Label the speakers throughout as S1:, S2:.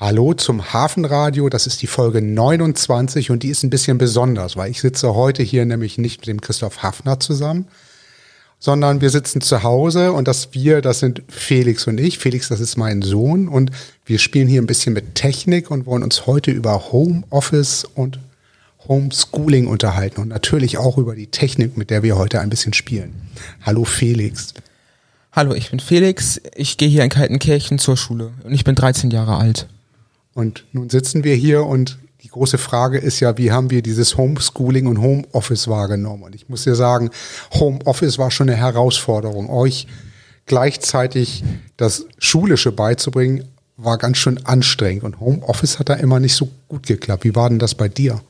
S1: Hallo zum Hafenradio, das ist die Folge 29 und die ist ein bisschen besonders, weil ich sitze heute hier nämlich nicht mit dem Christoph Hafner zusammen, sondern wir sitzen zu Hause und das wir, das sind Felix und ich. Felix, das ist mein Sohn und wir spielen hier ein bisschen mit Technik und wollen uns heute über Homeoffice und Homeschooling unterhalten und natürlich auch über die Technik, mit der wir heute ein bisschen spielen. Hallo Felix.
S2: Hallo, ich bin Felix. Ich gehe hier in Kaltenkirchen zur Schule und ich bin 13 Jahre alt.
S1: Und nun sitzen wir hier und die große Frage ist ja, wie haben wir dieses Homeschooling und Homeoffice wahrgenommen? Und ich muss dir sagen, Homeoffice war schon eine Herausforderung. Euch gleichzeitig das Schulische beizubringen, war ganz schön anstrengend. Und Homeoffice hat da immer nicht so gut geklappt. Wie war denn das bei dir?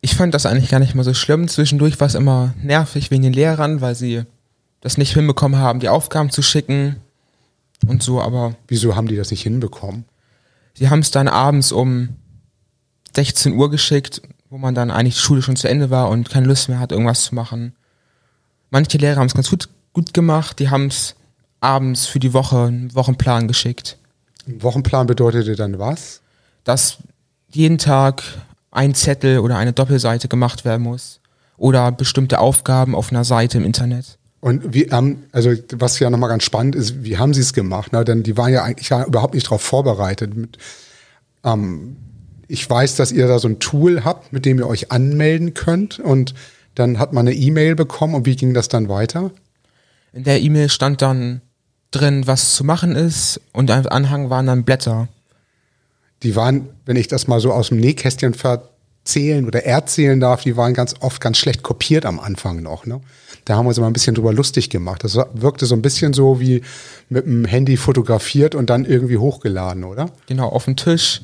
S2: Ich fand das eigentlich gar nicht mal so schlimm. Zwischendurch war es immer nervig wegen den Lehrern, weil sie das nicht hinbekommen haben, die Aufgaben zu schicken und so, aber.
S1: Wieso haben die das nicht hinbekommen?
S2: Sie haben es dann abends um 16 Uhr geschickt, wo man dann eigentlich die Schule schon zu Ende war und keine Lust mehr hat, irgendwas zu machen. Manche Lehrer haben es ganz gut, gut gemacht, die haben es abends für die Woche einen Wochenplan geschickt.
S1: Ein Wochenplan bedeutete dann was?
S2: Dass jeden Tag ein Zettel oder eine Doppelseite gemacht werden muss oder bestimmte Aufgaben auf einer Seite im Internet.
S1: Und wie, ähm, also was ja nochmal ganz spannend ist, wie haben sie es gemacht? Ne? Denn die waren ja eigentlich ja überhaupt nicht darauf vorbereitet. Mit, ähm, ich weiß, dass ihr da so ein Tool habt, mit dem ihr euch anmelden könnt. Und dann hat man eine E-Mail bekommen. Und wie ging das dann weiter?
S2: In der E-Mail stand dann drin, was zu machen ist. Und am Anhang waren dann Blätter.
S1: Die waren, wenn ich das mal so aus dem Nähkästchen verzählen oder erzählen darf, die waren ganz oft ganz schlecht kopiert am Anfang noch. Ne? Da haben wir uns immer ein bisschen drüber lustig gemacht. Das wirkte so ein bisschen so wie mit dem Handy fotografiert und dann irgendwie hochgeladen, oder?
S2: Genau, auf dem Tisch.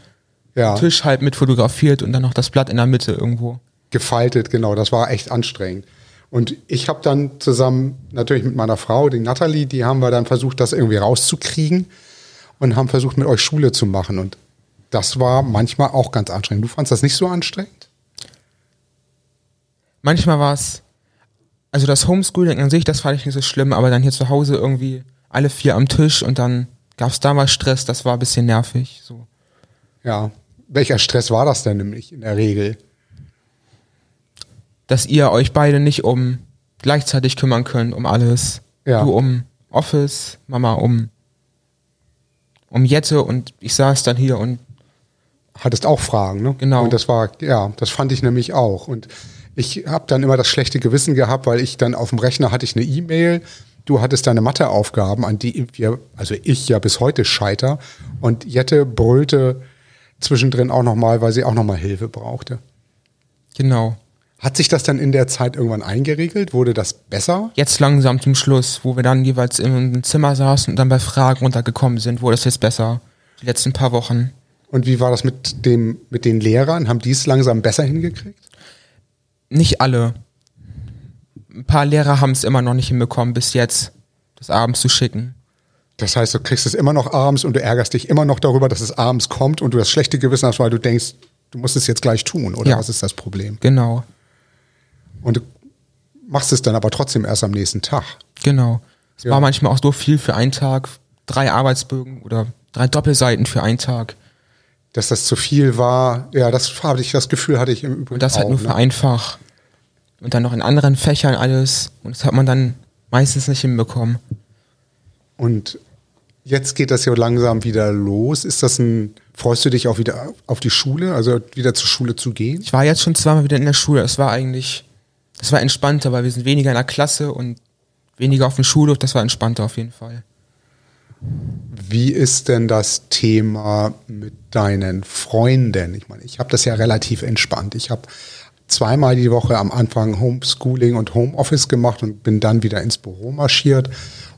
S2: Ja. Tisch halt mit fotografiert und dann noch das Blatt in der Mitte irgendwo.
S1: Gefaltet, genau. Das war echt anstrengend. Und ich habe dann zusammen natürlich mit meiner Frau, die Natalie, die haben wir dann versucht, das irgendwie rauszukriegen und haben versucht, mit euch Schule zu machen. Und das war manchmal auch ganz anstrengend. Du fandest das nicht so anstrengend?
S2: Manchmal war es also das Homeschooling an sich, das fand ich nicht so schlimm, aber dann hier zu Hause irgendwie alle vier am Tisch und dann gab es da mal Stress, das war ein bisschen nervig. So.
S1: Ja, welcher Stress war das denn nämlich in der Regel?
S2: Dass ihr euch beide nicht um gleichzeitig kümmern könnt, um alles. Ja. Du um Office, Mama um, um Jette und ich saß dann hier und
S1: hattest auch Fragen, ne?
S2: Genau.
S1: Und das war, ja, das fand ich nämlich auch. Und ich habe dann immer das schlechte Gewissen gehabt, weil ich dann auf dem Rechner hatte ich eine E-Mail. Du hattest deine Matheaufgaben, an die wir, also ich ja bis heute scheiter. Und Jette brüllte zwischendrin auch nochmal, weil sie auch nochmal Hilfe brauchte.
S2: Genau.
S1: Hat sich das dann in der Zeit irgendwann eingeregelt? Wurde das besser?
S2: Jetzt langsam zum Schluss, wo wir dann jeweils im Zimmer saßen und dann bei Fragen runtergekommen sind, wurde es jetzt besser. Die letzten paar Wochen.
S1: Und wie war das mit dem, mit den Lehrern? Haben die es langsam besser hingekriegt?
S2: nicht alle. Ein paar Lehrer haben es immer noch nicht hinbekommen, bis jetzt das abends zu schicken.
S1: Das heißt, du kriegst es immer noch abends und du ärgerst dich immer noch darüber, dass es abends kommt und du das schlechte Gewissen hast, weil du denkst, du musst es jetzt gleich tun, oder ja. was ist das Problem?
S2: Genau.
S1: Und du machst es dann aber trotzdem erst am nächsten Tag.
S2: Genau. Es ja. war manchmal auch so viel für einen Tag, drei Arbeitsbögen oder drei Doppelseiten für einen Tag
S1: dass das zu viel war. Ja, das habe ich, das Gefühl hatte ich im Übrigen.
S2: Und das halt auch, halt nur ne? für einfach. Und dann noch in anderen Fächern alles. Und das hat man dann meistens nicht hinbekommen.
S1: Und jetzt geht das ja langsam wieder los. Ist das ein, freust du dich auch wieder auf die Schule, also wieder zur Schule zu gehen?
S2: Ich war jetzt schon zweimal wieder in der Schule. Es war eigentlich, das war entspannter, weil wir sind weniger in der Klasse und weniger auf dem Schulhof. Das war entspannter auf jeden Fall.
S1: Wie ist denn das Thema mit deinen Freunden? Ich meine, ich habe das ja relativ entspannt. Ich habe zweimal die Woche am Anfang Homeschooling und Homeoffice gemacht und bin dann wieder ins Büro marschiert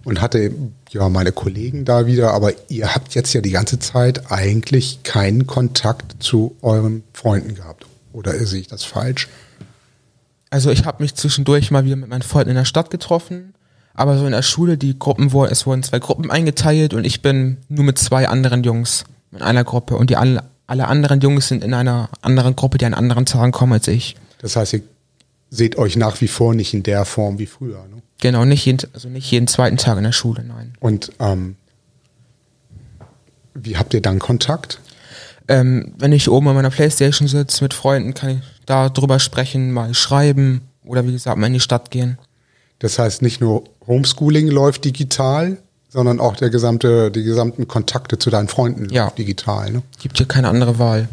S1: und hatte ja meine Kollegen da wieder. Aber ihr habt jetzt ja die ganze Zeit eigentlich keinen Kontakt zu euren Freunden gehabt. Oder sehe ich das falsch?
S2: Also ich habe mich zwischendurch mal wieder mit meinen Freunden in der Stadt getroffen aber so in der Schule, die Gruppen wurden, es wurden zwei Gruppen eingeteilt und ich bin nur mit zwei anderen Jungs in einer Gruppe und die alle, alle anderen Jungs sind in einer anderen Gruppe, die an anderen Tagen kommen als ich.
S1: Das heißt, ihr seht euch nach wie vor nicht in der Form wie früher, ne?
S2: Genau, nicht jeden, also nicht jeden zweiten Tag in der Schule, nein.
S1: Und ähm, wie habt ihr dann Kontakt?
S2: Ähm, wenn ich oben an meiner Playstation sitze mit Freunden, kann ich da drüber sprechen, mal schreiben oder wie gesagt mal in die Stadt gehen.
S1: Das heißt, nicht nur Homeschooling läuft digital, sondern auch der gesamte, die gesamten Kontakte zu deinen Freunden
S2: Ja.
S1: digital. Ne?
S2: Gibt hier keine andere Wahl.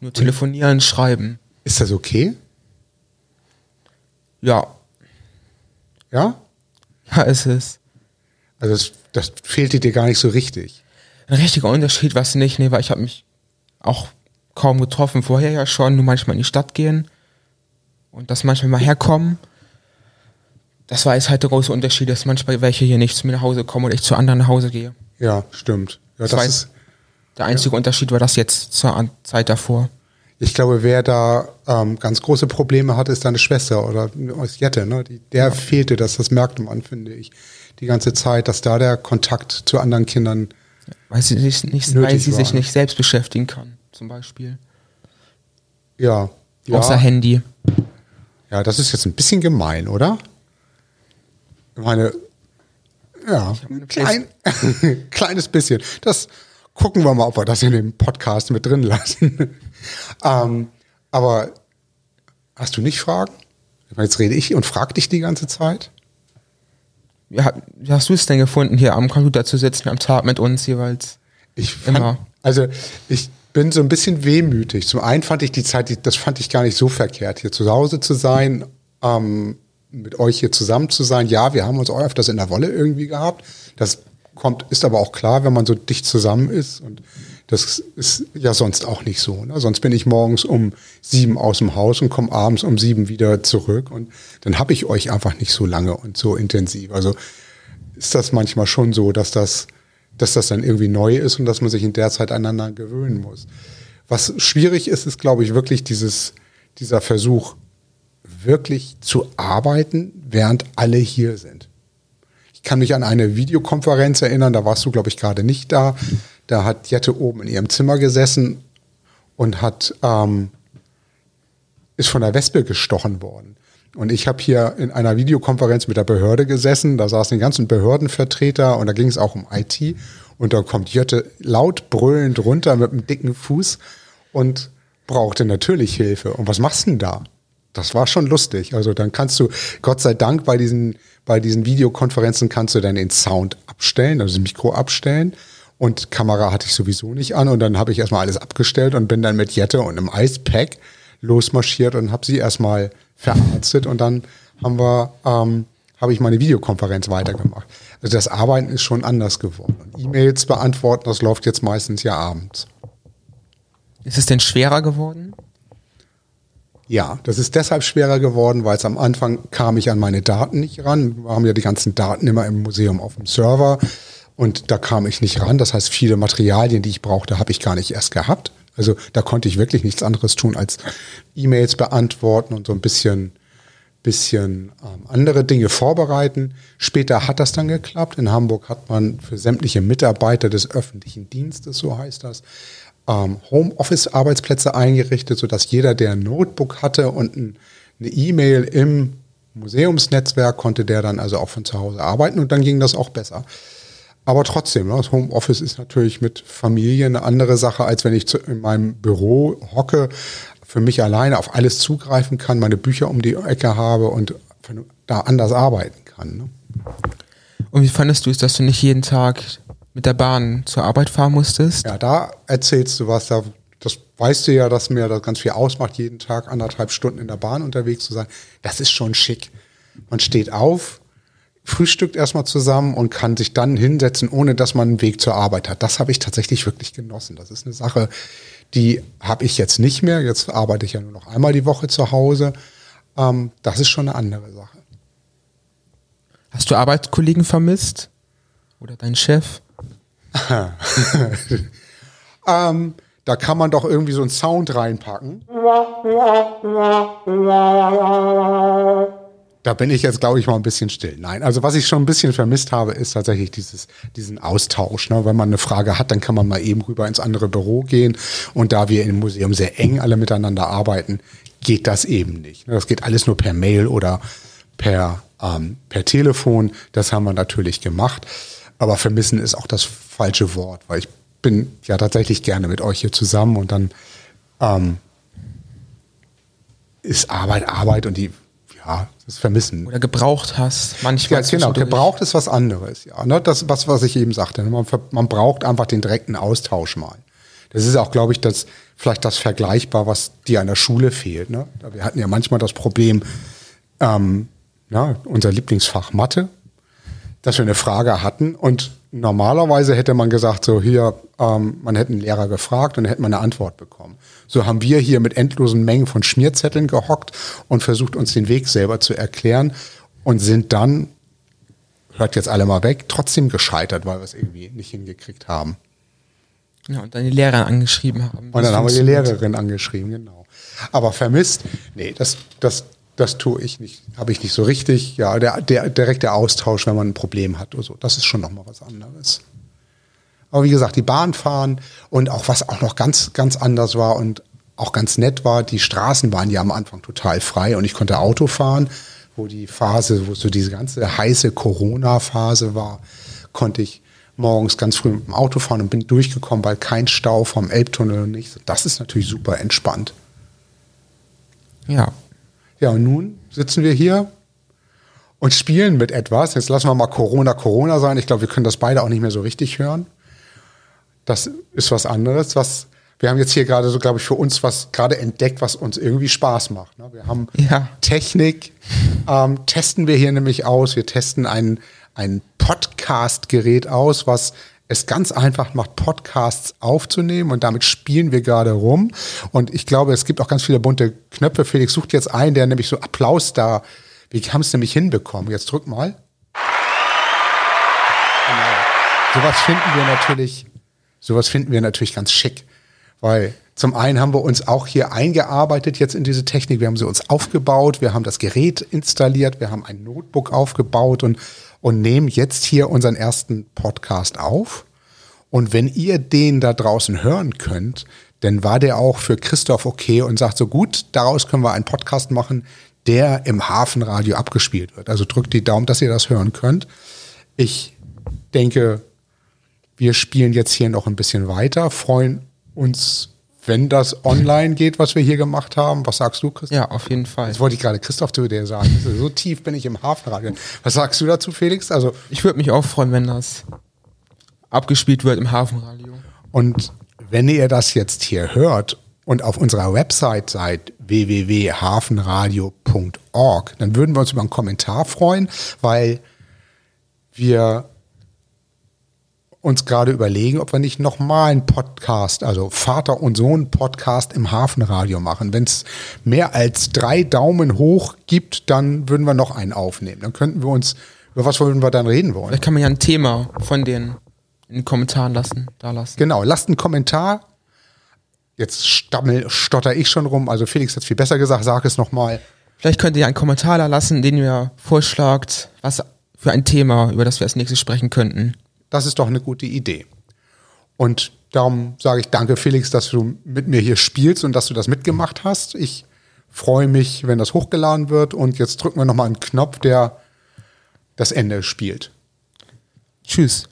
S2: Nur telefonieren, schreiben.
S1: Ist das okay?
S2: Ja,
S1: Ja?
S2: ja, ist es.
S1: Also das, das fehlte dir gar nicht so richtig.
S2: Ein richtiger Unterschied was nicht, nee, weil ich habe mich auch kaum getroffen, vorher ja schon, nur manchmal in die Stadt gehen und das manchmal mal herkommen. Das war jetzt halt der große Unterschied, dass manchmal welche hier nicht zu mir nach Hause kommen und ich zu anderen nach Hause gehe.
S1: Ja, stimmt. Ja,
S2: Das
S1: das ist,
S2: Der einzige Unterschied war das jetzt zur Zeit davor.
S1: ich glaube, wer da ähm, ganz große Probleme hat, ist deine Schwester oder Jette. Ne? Die, der fehlte das, das merkte man, finde ich, die ganze Zeit, dass da der Kontakt zu anderen Kindern
S2: Weil sie sich nicht,
S1: Nötig
S2: weil sie sich nicht selbst beschäftigen kann, zum Beispiel.
S1: Ja. ja.
S2: Außer Handy.
S1: Ja, das ist jetzt ein bisschen gemein, oder? Ich meine, ja, klein, kleines bisschen. Das gucken wir mal, ob wir das in dem Podcast mit drin lassen. ähm, aber hast du nicht Fragen? Jetzt rede ich und frage dich die ganze Zeit.
S2: Wie, ha- wie hast du es denn gefunden, hier am Computer zu sitzen, am Tag mit uns jeweils?
S1: Ich fand,
S2: Immer.
S1: Also ich bin so ein bisschen wehmütig. Zum einen fand ich die Zeit, das fand ich gar nicht so verkehrt, hier zu Hause zu sein, ähm, mit euch hier zusammen zu sein. Ja, wir haben uns auch öfters in der Wolle irgendwie gehabt. Das kommt, ist aber auch klar, wenn man so dicht zusammen ist. Und das ist ja sonst auch nicht so. Ne? Sonst bin ich morgens um sieben aus dem Haus und komme abends um sieben wieder zurück. Und dann habe ich euch einfach nicht so lange und so intensiv. Also ist das manchmal schon so, dass das, dass das dann irgendwie neu ist und dass man sich in der Zeit aneinander gewöhnen muss. Was schwierig ist, ist, glaube ich, wirklich dieses, dieser Versuch, wirklich zu arbeiten, während alle hier sind. Ich kann mich an eine Videokonferenz erinnern, da warst du, glaube ich, gerade nicht da. Da hat Jette oben in ihrem Zimmer gesessen und hat ähm, ist von der Wespe gestochen worden. Und ich habe hier in einer Videokonferenz mit der Behörde gesessen, da saßen die ganzen Behördenvertreter und da ging es auch um IT. Und da kommt Jette laut brüllend runter mit einem dicken Fuß und brauchte natürlich Hilfe. Und was machst du denn da? Das war schon lustig. Also dann kannst du, Gott sei Dank, bei diesen, bei diesen Videokonferenzen kannst du dann den Sound abstellen, also das Mikro abstellen. Und Kamera hatte ich sowieso nicht an. Und dann habe ich erstmal alles abgestellt und bin dann mit Jette und einem Icepack losmarschiert und habe sie erstmal verarztet. Und dann haben wir, ähm, habe ich meine Videokonferenz weitergemacht. Also das Arbeiten ist schon anders geworden. E-Mails beantworten, das läuft jetzt meistens ja abends.
S2: Ist es denn schwerer geworden?
S1: Ja, das ist deshalb schwerer geworden, weil es am Anfang kam ich an meine Daten nicht ran. Wir haben ja die ganzen Daten immer im Museum auf dem Server und da kam ich nicht ran. Das heißt, viele Materialien, die ich brauchte, habe ich gar nicht erst gehabt. Also da konnte ich wirklich nichts anderes tun als E-Mails beantworten und so ein bisschen, bisschen ähm, andere Dinge vorbereiten. Später hat das dann geklappt. In Hamburg hat man für sämtliche Mitarbeiter des öffentlichen Dienstes, so heißt das, ähm, Homeoffice-Arbeitsplätze eingerichtet, sodass jeder, der ein Notebook hatte und ein, eine E-Mail im Museumsnetzwerk, konnte der dann also auch von zu Hause arbeiten und dann ging das auch besser. Aber trotzdem, ne, das Homeoffice ist natürlich mit Familie eine andere Sache, als wenn ich in meinem Büro hocke, für mich alleine auf alles zugreifen kann, meine Bücher um die Ecke habe und da anders arbeiten kann. Ne?
S2: Und wie fandest du es, dass du nicht jeden Tag mit der Bahn zur Arbeit fahren musstest?
S1: Ja, da erzählst du was, da, das weißt du ja, dass mir das ganz viel ausmacht, jeden Tag anderthalb Stunden in der Bahn unterwegs zu sein. Das ist schon schick. Man steht auf, frühstückt erstmal zusammen und kann sich dann hinsetzen, ohne dass man einen Weg zur Arbeit hat. Das habe ich tatsächlich wirklich genossen. Das ist eine Sache, die habe ich jetzt nicht mehr. Jetzt arbeite ich ja nur noch einmal die Woche zu Hause. Ähm, das ist schon eine andere Sache.
S2: Hast du Arbeitskollegen vermisst? Oder deinen Chef?
S1: Ähm, da kann man doch irgendwie so einen Sound reinpacken. Da bin ich jetzt, glaube ich, mal ein bisschen still. Nein, also was ich schon ein bisschen vermisst habe, ist tatsächlich dieses, diesen Austausch. Ne? Wenn man eine Frage hat, dann kann man mal eben rüber ins andere Büro gehen. Und da wir im Museum sehr eng alle miteinander arbeiten, geht das eben nicht. Das geht alles nur per Mail oder per, ähm, per Telefon. Das haben wir natürlich gemacht. Aber vermissen ist auch das falsche Wort, weil ich bin ja tatsächlich gerne mit euch hier zusammen und dann ähm, ist Arbeit Arbeit und die, ja, das Vermissen.
S2: Oder gebraucht hast, manchmal.
S1: Ja, genau, gebraucht ist was anderes, ja. Ne? Das, was, was ich eben sagte. ne? Man, man braucht einfach den direkten Austausch mal. Das ist auch, glaube ich, das, vielleicht das vergleichbar, was dir an der Schule fehlt. Ne? Wir hatten ja manchmal das Problem, ähm, ja, unser Lieblingsfach Mathe, dass wir eine Frage hatten und normalerweise hätte man gesagt, so hier, ähm, man hätte einen Lehrer gefragt und dann hätte man eine Antwort bekommen. So haben wir hier mit endlosen Mengen von Schmierzetteln gehockt und versucht uns den Weg selber zu erklären und sind dann, hört jetzt alle mal weg, trotzdem gescheitert, weil wir es irgendwie nicht hingekriegt haben.
S2: Ja, und dann die Lehrer angeschrieben haben.
S1: Und dann haben wir die. Lehrerin angeschrieben, genau. Aber vermisst, nee, das, das, das tue ich nicht, habe ich nicht so richtig. Ja, der, der direkte Austausch, wenn man ein Problem hat oder so, das ist schon nochmal was anderes. Aber wie gesagt, die Bahn fahren und auch was auch noch ganz, ganz anders war und auch ganz nett war, die Straßen waren ja am Anfang total frei und ich konnte Auto fahren, wo die Phase, wo so diese ganze heiße Corona-Phase war, konnte ich morgens ganz früh mit dem Auto fahren und bin durchgekommen, weil kein Stau vom Elbtunnel und nichts. Das ist natürlich super entspannt.
S2: Ja.
S1: Ja, und nun sitzen wir hier und spielen mit etwas. Jetzt lassen wir mal Corona Corona sein. Ich glaube, wir können das beide auch nicht mehr so richtig hören. Das ist was anderes. Was wir haben jetzt hier gerade so, glaube ich, für uns was gerade entdeckt, was uns irgendwie Spaß macht. ne? Wir haben
S2: Ja.
S1: Technik, ähm, testen wir hier nämlich aus. Wir testen ein, ein Podcast-Gerät aus, was es ganz einfach macht, Podcasts aufzunehmen und damit spielen wir gerade rum. Und ich glaube, es gibt auch ganz viele bunte Knöpfe. Felix sucht jetzt einen, der nämlich so Applaus da. Wir haben es nämlich hinbekommen. Jetzt drück mal. Genau. Sowas finden wir natürlich, sowas finden wir natürlich ganz schick. Weil zum einen haben wir uns auch hier eingearbeitet jetzt in diese Technik. Wir haben sie uns aufgebaut, wir haben das Gerät installiert, wir haben ein Notebook aufgebaut und, und nehmen jetzt hier unseren ersten Podcast auf. Und wenn ihr den da draußen hören könnt, dann war der auch für Christoph okay und sagt so gut, daraus können wir einen Podcast machen, der im Hafenradio abgespielt wird. Also drückt die Daumen, dass ihr das hören könnt. Ich denke, wir spielen jetzt hier noch ein bisschen weiter, freuen uns, wenn das online geht, was wir hier gemacht haben. Was sagst du, Christoph?
S2: Ja, auf jeden Fall.
S1: Jetzt wollte ich gerade Christoph zu dir sagen. So tief bin ich im Hafenradio. Was sagst du dazu, Felix? Also,
S2: Ich würde mich auch freuen, wenn das abgespielt wird im Hafenradio.
S1: und wenn ihr das jetzt hier hört und auf unserer Website seid, www.hafenradio.org, dann würden wir uns über einen Kommentar freuen, weil wir uns gerade überlegen, ob wir nicht nochmal einen Podcast, also Vater und Sohn Podcast im Hafenradio machen. Wenn es mehr als drei Daumen hoch gibt, dann würden wir noch einen aufnehmen. Dann könnten wir uns, über was würden wir dann reden wollen?
S2: Vielleicht kann man ja ein Thema von den in den Kommentaren lassen, da lassen.
S1: Genau, lasst einen Kommentar. Jetzt stammel, stotter ich schon rum. Also Felix hat viel besser gesagt, sag es nochmal.
S2: Vielleicht könnt ihr einen Kommentar da lassen, den ihr vorschlagt, was für ein Thema, über das wir als nächstes sprechen könnten.
S1: Das ist doch eine gute Idee. Und darum sage ich danke, Felix, dass du mit mir hier spielst und dass du das mitgemacht hast. Ich freue mich, wenn das hochgeladen wird. Und jetzt drücken wir nochmal einen Knopf, der das Ende spielt.
S2: Tschüss.